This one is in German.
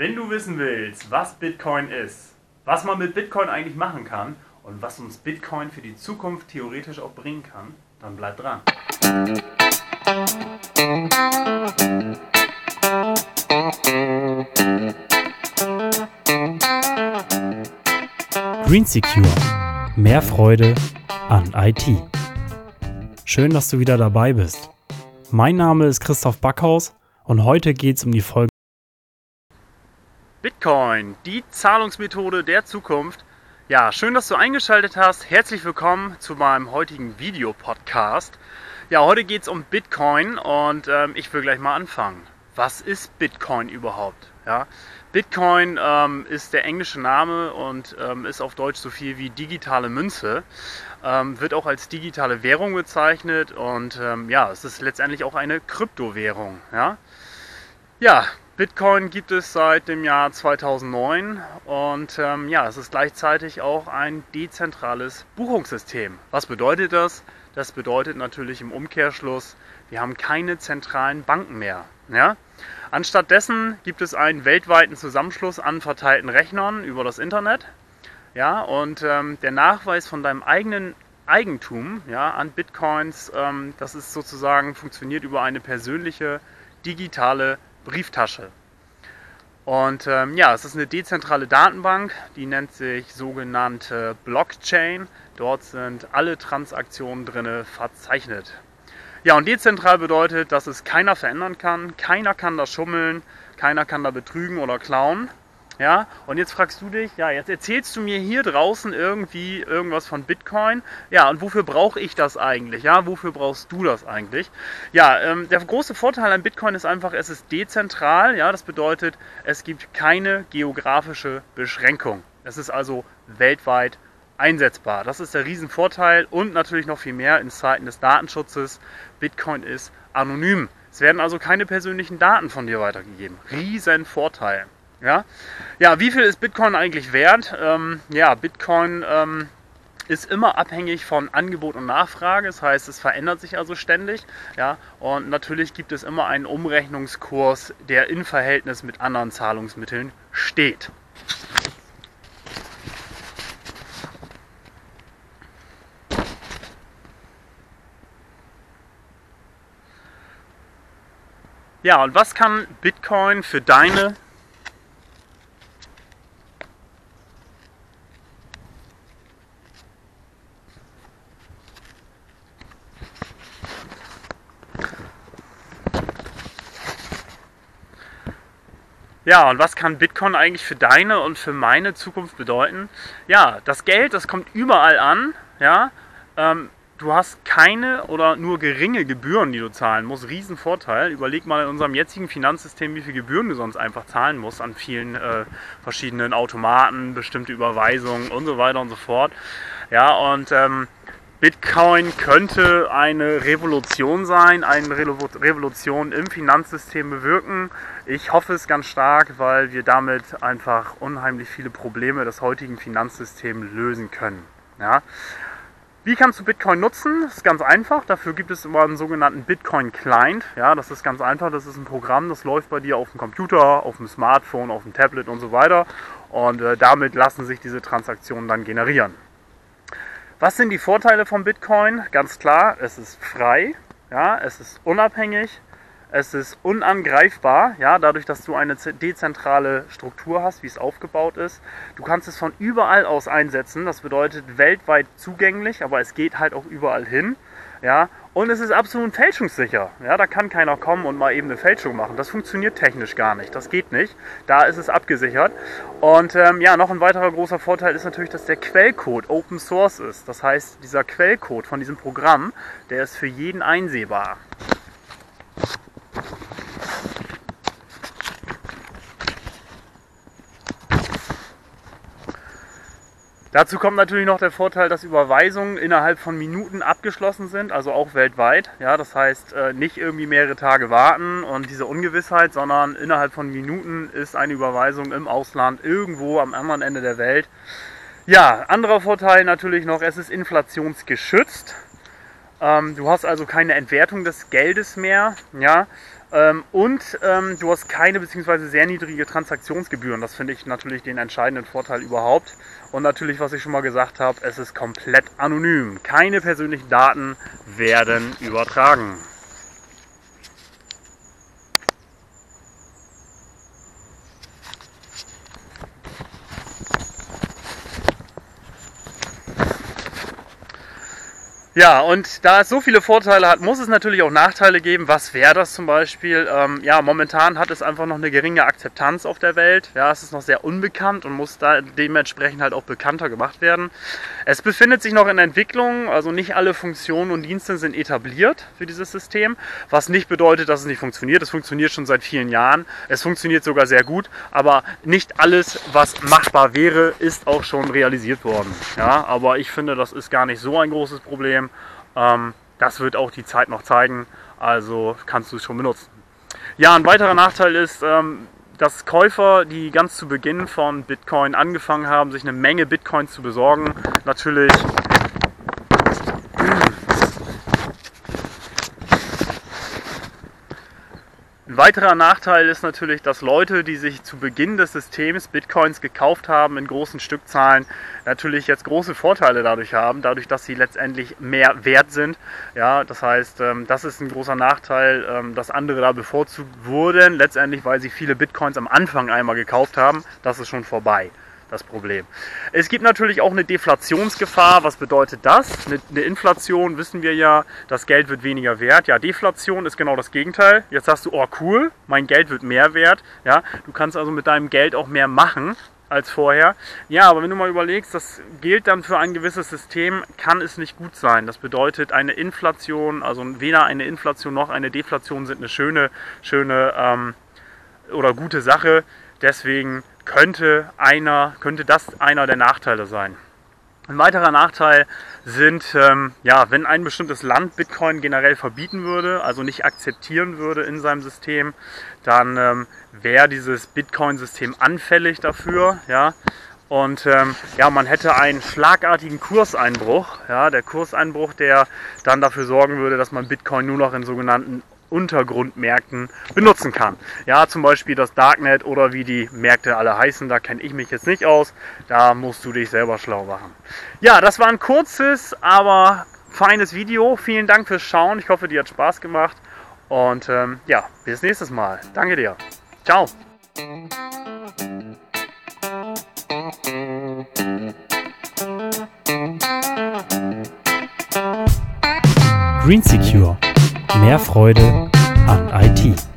Wenn du wissen willst, was Bitcoin ist, was man mit Bitcoin eigentlich machen kann und was uns Bitcoin für die Zukunft theoretisch auch bringen kann, dann bleib dran. Green Secure. Mehr Freude an IT. Schön, dass du wieder dabei bist. Mein Name ist Christoph Backhaus und heute geht es um die Folge Bitcoin, die Zahlungsmethode der Zukunft. Ja, schön, dass du eingeschaltet hast. Herzlich willkommen zu meinem heutigen Videopodcast. Ja, heute geht es um Bitcoin und ähm, ich will gleich mal anfangen. Was ist Bitcoin überhaupt? Ja, Bitcoin ähm, ist der englische Name und ähm, ist auf Deutsch so viel wie digitale Münze. Ähm, wird auch als digitale Währung bezeichnet und ähm, ja, es ist letztendlich auch eine Kryptowährung. Ja, ja Bitcoin gibt es seit dem Jahr 2009 und ähm, ja, es ist gleichzeitig auch ein dezentrales Buchungssystem. Was bedeutet das? Das bedeutet natürlich im Umkehrschluss, wir haben keine zentralen Banken mehr. Ja? Anstattdessen gibt es einen weltweiten Zusammenschluss an verteilten Rechnern über das Internet. Ja, und ähm, der Nachweis von deinem eigenen Eigentum ja, an Bitcoins, ähm, das ist sozusagen funktioniert über eine persönliche digitale Brieftasche. Und ähm, ja, es ist eine dezentrale Datenbank, die nennt sich sogenannte Blockchain. Dort sind alle Transaktionen drin verzeichnet. Ja, und dezentral bedeutet, dass es keiner verändern kann, keiner kann da schummeln, keiner kann da betrügen oder klauen. Ja, und jetzt fragst du dich, ja, jetzt erzählst du mir hier draußen irgendwie irgendwas von Bitcoin. Ja, und wofür brauche ich das eigentlich? Ja, wofür brauchst du das eigentlich? Ja, ähm, der große Vorteil an Bitcoin ist einfach, es ist dezentral. Ja, das bedeutet, es gibt keine geografische Beschränkung. Es ist also weltweit einsetzbar. Das ist der Riesenvorteil und natürlich noch viel mehr in Zeiten des Datenschutzes. Bitcoin ist anonym. Es werden also keine persönlichen Daten von dir weitergegeben. Riesenvorteil. Ja? ja, wie viel ist Bitcoin eigentlich wert? Ähm, ja, Bitcoin ähm, ist immer abhängig von Angebot und Nachfrage. Das heißt, es verändert sich also ständig. Ja? Und natürlich gibt es immer einen Umrechnungskurs, der in Verhältnis mit anderen Zahlungsmitteln steht. Ja, und was kann Bitcoin für deine Ja, und was kann Bitcoin eigentlich für deine und für meine Zukunft bedeuten? Ja, das Geld, das kommt überall an. Ja, ähm, du hast keine oder nur geringe Gebühren, die du zahlen musst. Riesenvorteil. Überleg mal in unserem jetzigen Finanzsystem, wie viele Gebühren du sonst einfach zahlen musst an vielen äh, verschiedenen Automaten, bestimmte Überweisungen und so weiter und so fort. Ja, und ähm, Bitcoin könnte eine Revolution sein, eine Revolution im Finanzsystem bewirken. Ich hoffe es ganz stark, weil wir damit einfach unheimlich viele Probleme des heutigen Finanzsystems lösen können. Ja. Wie kannst du Bitcoin nutzen? Das ist ganz einfach. Dafür gibt es immer einen sogenannten Bitcoin Client. Ja, das ist ganz einfach. Das ist ein Programm, das läuft bei dir auf dem Computer, auf dem Smartphone, auf dem Tablet und so weiter. Und äh, damit lassen sich diese Transaktionen dann generieren. Was sind die Vorteile von Bitcoin? Ganz klar, es ist frei, ja, es ist unabhängig, es ist unangreifbar, ja, dadurch, dass du eine dezentrale Struktur hast, wie es aufgebaut ist. Du kannst es von überall aus einsetzen, das bedeutet weltweit zugänglich, aber es geht halt auch überall hin. Ja, und es ist absolut fälschungssicher. Ja, da kann keiner kommen und mal eben eine Fälschung machen. Das funktioniert technisch gar nicht. Das geht nicht. Da ist es abgesichert. Und ähm, ja, noch ein weiterer großer Vorteil ist natürlich, dass der Quellcode Open Source ist. Das heißt, dieser Quellcode von diesem Programm, der ist für jeden einsehbar. Dazu kommt natürlich noch der Vorteil, dass Überweisungen innerhalb von Minuten abgeschlossen sind, also auch weltweit. Ja, das heißt, äh, nicht irgendwie mehrere Tage warten und diese Ungewissheit, sondern innerhalb von Minuten ist eine Überweisung im Ausland irgendwo am anderen Ende der Welt. Ja, anderer Vorteil natürlich noch, es ist inflationsgeschützt. Ähm, du hast also keine Entwertung des Geldes mehr. Ja, Ähm, und ähm, du hast keine bzw. sehr niedrige Transaktionsgebühren. Das finde ich natürlich den entscheidenden Vorteil überhaupt. Und natürlich, was ich schon mal gesagt habe, es ist komplett anonym. Keine persönlichen Daten werden übertragen. Ja, und da es so viele Vorteile hat, muss es natürlich auch Nachteile geben. Was wäre das zum Beispiel? Ähm, ja, momentan hat es einfach noch eine geringe Akzeptanz auf der Welt. Ja, es ist noch sehr unbekannt und muss da dementsprechend halt auch bekannter gemacht werden. Es befindet sich noch in Entwicklung, also nicht alle Funktionen und Dienste sind etabliert für dieses System, was nicht bedeutet, dass es nicht funktioniert. Es funktioniert schon seit vielen Jahren. Es funktioniert sogar sehr gut, aber nicht alles, was machbar wäre, ist auch schon realisiert worden. Ja, aber ich finde, das ist gar nicht so ein großes Problem. Problem. Ähm, das wird auch die Zeit noch zeigen, also kannst du es schon benutzen. Ja, ein weiterer Nachteil ist, ähm, dass Käufer, die ganz zu Beginn von Bitcoin angefangen haben, sich eine Menge Bitcoin zu besorgen, natürlich Ein weiterer Nachteil ist natürlich, dass Leute, die sich zu Beginn des Systems Bitcoins gekauft haben in großen Stückzahlen, natürlich jetzt große Vorteile dadurch haben, dadurch, dass sie letztendlich mehr wert sind. Ja, das heißt, ähm, das ist ein großer Nachteil, ähm, dass andere da bevorzugt wurden, letztendlich, weil sie viele Bitcoins am Anfang einmal gekauft haben. Das ist schon vorbei das Problem. Es gibt natürlich auch eine Deflationsgefahr. Was bedeutet das? Eine, eine, Inflation wissen wir ja, das Geld wird weniger wert. Ja, Deflation ist genau das Gegenteil. Jetzt sagst du, oh cool, mein Geld wird mehr wert. Ja, du kannst also mit deinem Geld auch mehr machen als vorher. Ja, aber wenn du mal überlegst, das gilt dann für ein gewisses System, kann es nicht gut sein. Das bedeutet, eine Inflation, also weder eine Inflation noch eine Deflation sind eine schöne, schöne ähm, oder gute Sache. Deswegen könnte, einer, könnte das einer der Nachteile sein. Ein weiterer Nachteil sind, ähm, ja, wenn ein bestimmtes Land Bitcoin generell verbieten würde, also nicht akzeptieren würde in seinem System, dann ähm, wäre dieses Bitcoin-System anfällig dafür. Ja? Und ähm, ja, man hätte einen schlagartigen Kurseinbruch. Ja? Der Kurseinbruch, der dann dafür sorgen würde, dass man Bitcoin nur noch in sogenannten Untergrundmärkten benutzen kann. Ja, zum Beispiel das Darknet oder wie die Märkte alle heißen, da kenne ich mich jetzt nicht aus. Da musst du dich selber schlau machen. Ja, das war ein kurzes, aber feines Video. Vielen Dank fürs Schauen. Ich hoffe, dir hat Spaß gemacht. Und ähm, ja, bis nächstes Mal. Danke dir. Ciao. Green Secure Mehr Freude an IT.